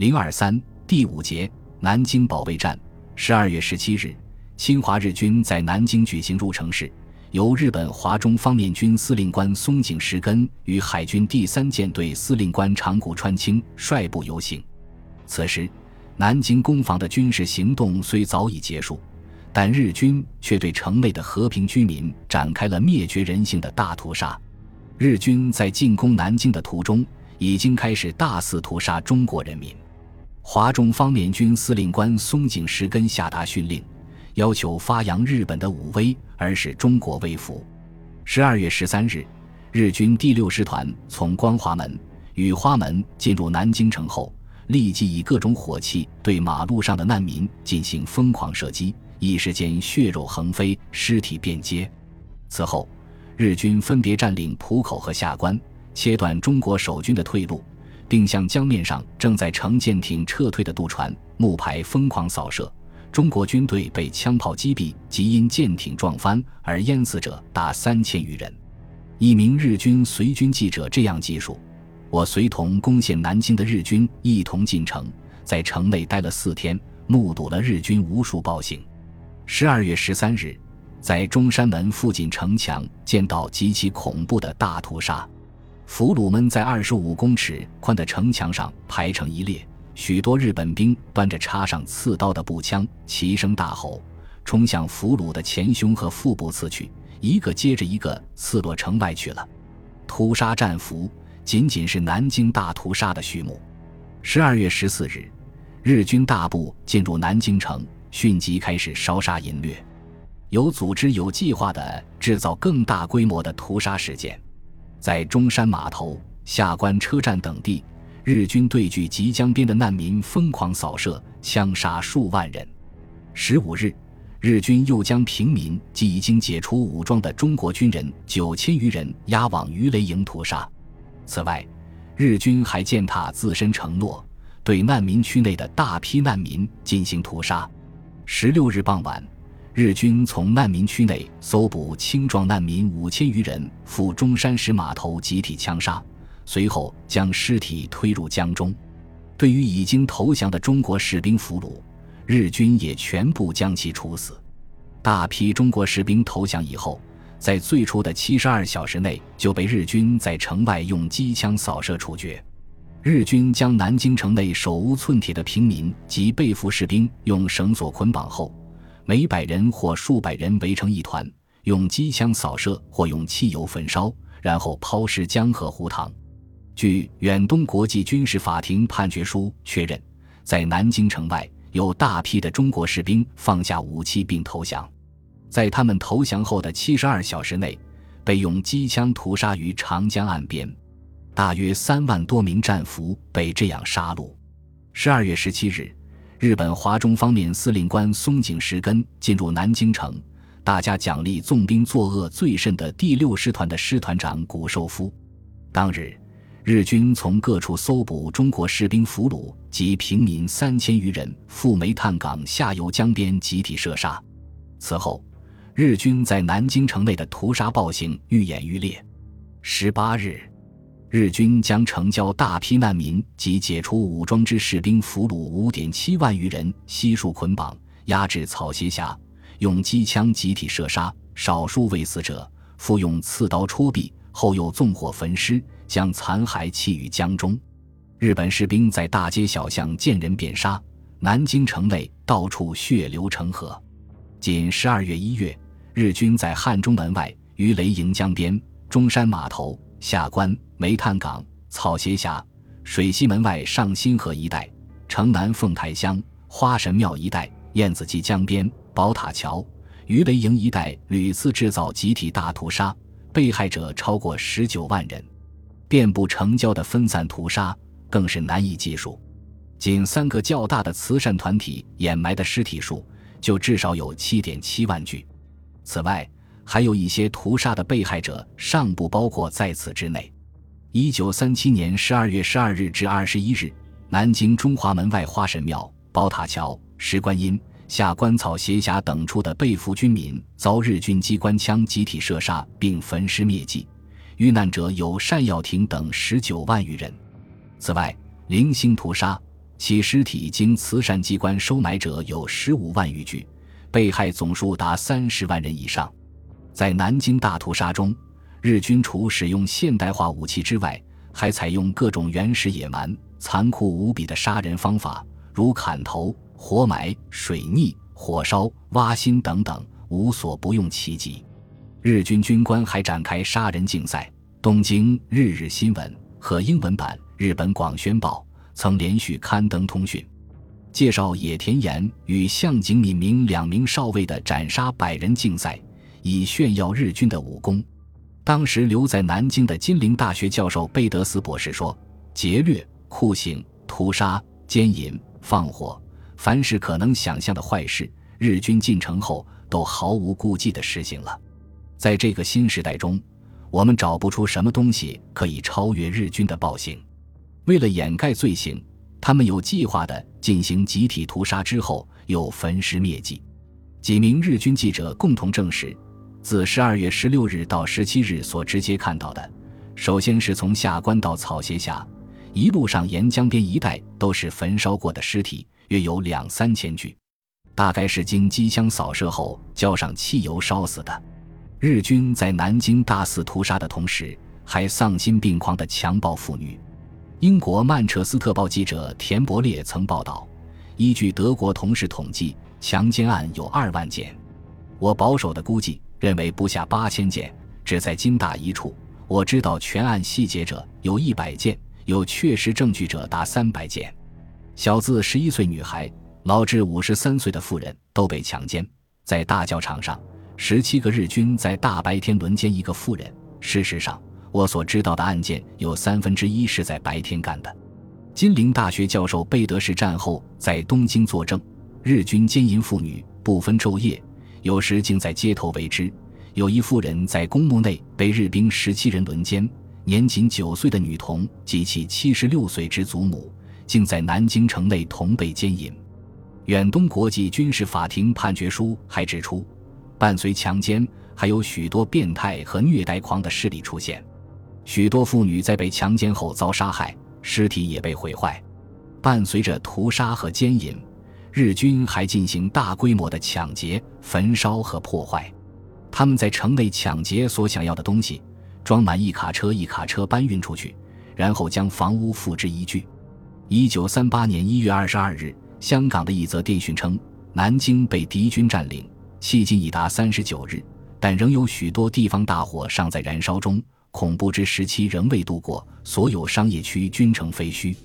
零二三第五节南京保卫战。十二月十七日，侵华日军在南京举行入城式，由日本华中方面军司令官松井石根与海军第三舰队司令官长谷川清率部游行。此时，南京攻防的军事行动虽早已结束，但日军却对城内的和平居民展开了灭绝人性的大屠杀。日军在进攻南京的途中，已经开始大肆屠杀中国人民。华中方面军司令官松井石根下达训令，要求发扬日本的武威，而使中国威服。十二月十三日，日军第六师团从光华门、雨花门进入南京城后，立即以各种火器对马路上的难民进行疯狂射击，一时间血肉横飞，尸体遍街。此后，日军分别占领浦口和下关，切断中国守军的退路。并向江面上正在乘舰艇撤退的渡船、木排疯狂扫射，中国军队被枪炮击毙及因舰艇撞翻而淹死者达三千余人。一名日军随军记者这样记述：“我随同攻陷南京的日军一同进城，在城内待了四天，目睹了日军无数暴行。十二月十三日，在中山门附近城墙见到极其恐怖的大屠杀。”俘虏们在二十五公尺宽的城墙上排成一列，许多日本兵端着插上刺刀的步枪，齐声大吼，冲向俘虏的前胸和腹部刺去，一个接着一个刺落城外去了。屠杀战俘仅仅是南京大屠杀的序幕。十二月十四日，日军大部进入南京城，迅即开始烧杀淫掠，有组织、有计划地制造更大规模的屠杀事件。在中山码头、下关车站等地，日军对距即江边的难民疯狂扫射，枪杀数万人。十五日，日军又将平民及已经解除武装的中国军人九千余人押往鱼雷营屠杀。此外，日军还践踏自身承诺，对难民区内的大批难民进行屠杀。十六日傍晚。日军从难民区内搜捕青壮难民五千余人，赴中山石码头集体枪杀，随后将尸体推入江中。对于已经投降的中国士兵俘虏，日军也全部将其处死。大批中国士兵投降以后，在最初的七十二小时内就被日军在城外用机枪扫射处决。日军将南京城内手无寸铁的平民及被俘士兵用绳索捆绑后。每百人或数百人围成一团，用机枪扫射或用汽油焚烧，然后抛尸江河湖塘。据远东国际军事法庭判决书确认，在南京城外有大批的中国士兵放下武器并投降，在他们投降后的七十二小时内，被用机枪屠杀于长江岸边，大约三万多名战俘被这样杀戮。十二月十七日。日本华中方面司令官松井石根进入南京城，大家奖励纵兵作恶最甚的第六师团的师团长谷寿夫。当日，日军从各处搜捕中国士兵俘虏及平民三千余人，赴煤炭港下游江边集体射杀。此后，日军在南京城内的屠杀暴行愈演愈烈。十八日。日军将城郊大批难民及解除武装之士兵俘虏五点七万余人悉数捆绑，压至草鞋下，用机枪集体射杀。少数未死者，复用刺刀戳毙，后又纵火焚尸，将残骸弃于江中。日本士兵在大街小巷见人便杀，南京城内到处血流成河。仅十二月一月，日军在汉中门外、鱼雷营江边、中山码头。下关、煤炭港、草鞋峡、水西门外上新河一带、城南凤台乡、花神庙一带、燕子矶江边、宝塔桥、鱼雷营一带屡次制造集体大屠杀，被害者超过十九万人，遍布城郊的分散屠杀更是难以计数。仅三个较大的慈善团体掩埋的尸体数就至少有七点七万具。此外，还有一些屠杀的被害者尚不包括在此之内。一九三七年十二月十二日至二十一日，南京中华门外花神庙、宝塔桥、石观音、下关草斜峡等处的被俘军民遭日军机关枪集体射杀并焚尸灭迹，遇难者有单耀廷等十九万余人。此外，零星屠杀、其尸体经慈善机关收买者有十五万余具，被害总数达三十万人以上。在南京大屠杀中，日军除使用现代化武器之外，还采用各种原始野蛮、残酷无比的杀人方法，如砍头、活埋、水逆、火烧、挖心等等，无所不用其极。日军军官还展开杀人竞赛。东京日日新闻和英文版《日本广宣报》曾连续刊登通讯，介绍野田岩与向井敏明两名少尉的斩杀百人竞赛，以炫耀日军的武功。当时留在南京的金陵大学教授贝德斯博士说：“劫掠、酷刑、屠杀、奸淫、放火，凡是可能想象的坏事，日军进城后都毫无顾忌地实行了。在这个新时代中。”我们找不出什么东西可以超越日军的暴行。为了掩盖罪行，他们有计划地进行集体屠杀，之后又焚尸灭迹。几名日军记者共同证实，自十二月十六日到十七日所直接看到的，首先是从下关到草鞋下，一路上沿江边一带都是焚烧过的尸体，约有两三千具，大概是经机枪扫射后浇上汽油烧死的。日军在南京大肆屠杀的同时，还丧心病狂地强暴妇女。英国曼彻斯特报记者田伯列曾报道，依据德国同事统计，强奸案有二万件。我保守的估计认为不下八千件，只在金大一处。我知道全案细节者有一百件，有确实证据者达三百件。小自十一岁女孩，老至五十三岁的妇人都被强奸，在大教场上。十七个日军在大白天轮奸一个妇人。事实上，我所知道的案件有三分之一是在白天干的。金陵大学教授贝德士战后在东京作证，日军奸淫妇女不分昼夜，有时竟在街头为之。有一妇人在公墓内被日兵十七人轮奸，年仅九岁的女童及其七十六岁之祖母，竟在南京城内同被奸淫。远东国际军事法庭判决书还指出。伴随强奸，还有许多变态和虐待狂的势力出现。许多妇女在被强奸后遭杀害，尸体也被毁坏。伴随着屠杀和奸淫，日军还进行大规模的抢劫、焚烧和破坏。他们在城内抢劫所想要的东西，装满一卡车一卡车搬运出去，然后将房屋付之一炬。一九三八年一月二十二日，香港的一则电讯称，南京被敌军占领。迄今已达三十九日，但仍有许多地方大火尚在燃烧中，恐怖之时期仍未度过。所有商业区均成废墟。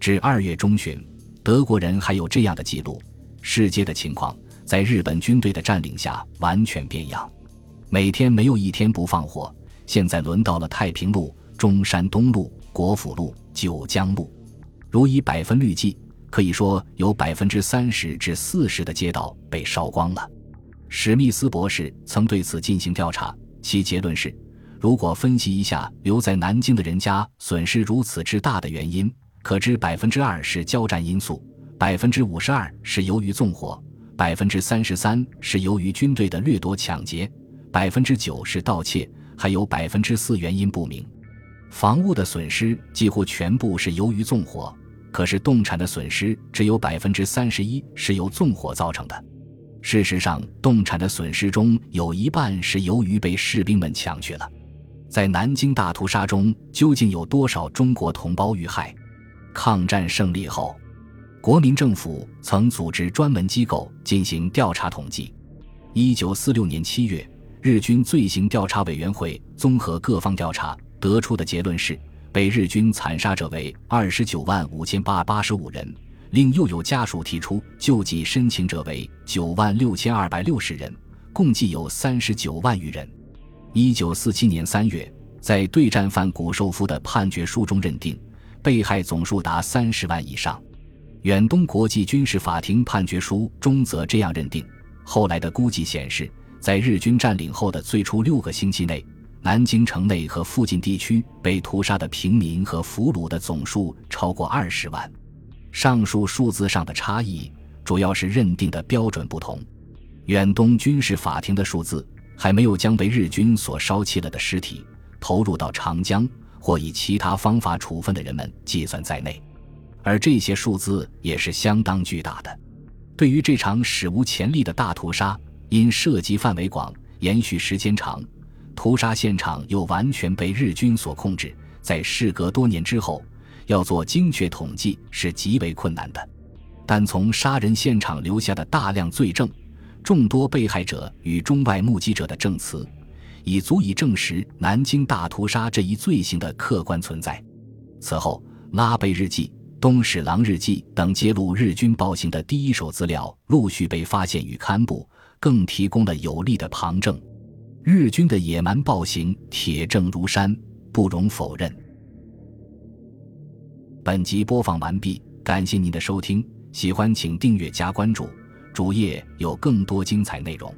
至二月中旬，德国人还有这样的记录：世界的情况在日本军队的占领下完全变样，每天没有一天不放火。现在轮到了太平路、中山东路、国府路、九江路。如以百分率计，可以说有百分之三十至四十的街道被烧光了。史密斯博士曾对此进行调查，其结论是：如果分析一下留在南京的人家损失如此之大的原因，可知百分之二是交战因素，百分之五十二是由于纵火，百分之三十三是由于军队的掠夺抢劫，百分之九是盗窃，还有百分之四原因不明。房屋的损失几乎全部是由于纵火，可是动产的损失只有百分之三十一是由纵火造成的。事实上，动产的损失中有一半是由于被士兵们抢去了。在南京大屠杀中，究竟有多少中国同胞遇害？抗战胜利后，国民政府曾组织专门机构进行调查统计。一九四六年七月，日军罪行调查委员会综合各方调查得出的结论是，被日军惨杀者为二十九万五千八八十五人。另又有家属提出救济申请者为九万六千二百六十人，共计有三十九万余人。一九四七年三月，在对战犯谷寿夫的判决书中认定，被害总数达三十万以上。远东国际军事法庭判决书中则这样认定。后来的估计显示，在日军占领后的最初六个星期内，南京城内和附近地区被屠杀的平民和俘虏的总数超过二十万。上述数字上的差异，主要是认定的标准不同。远东军事法庭的数字还没有将被日军所烧弃了的尸体投入到长江或以其他方法处分的人们计算在内。而这些数字也是相当巨大的。对于这场史无前例的大屠杀，因涉及范围广、延续时间长，屠杀现场又完全被日军所控制，在事隔多年之后，要做精确统计是极为困难的。但从杀人现场留下的大量罪证、众多被害者与中外目击者的证词，已足以证实南京大屠杀这一罪行的客观存在。此后，拉贝日记。《东史郎日记》等揭露日军暴行的第一手资料陆续被发现与刊布，更提供了有力的旁证。日军的野蛮暴行铁证如山，不容否认。本集播放完毕，感谢您的收听，喜欢请订阅加关注，主页有更多精彩内容。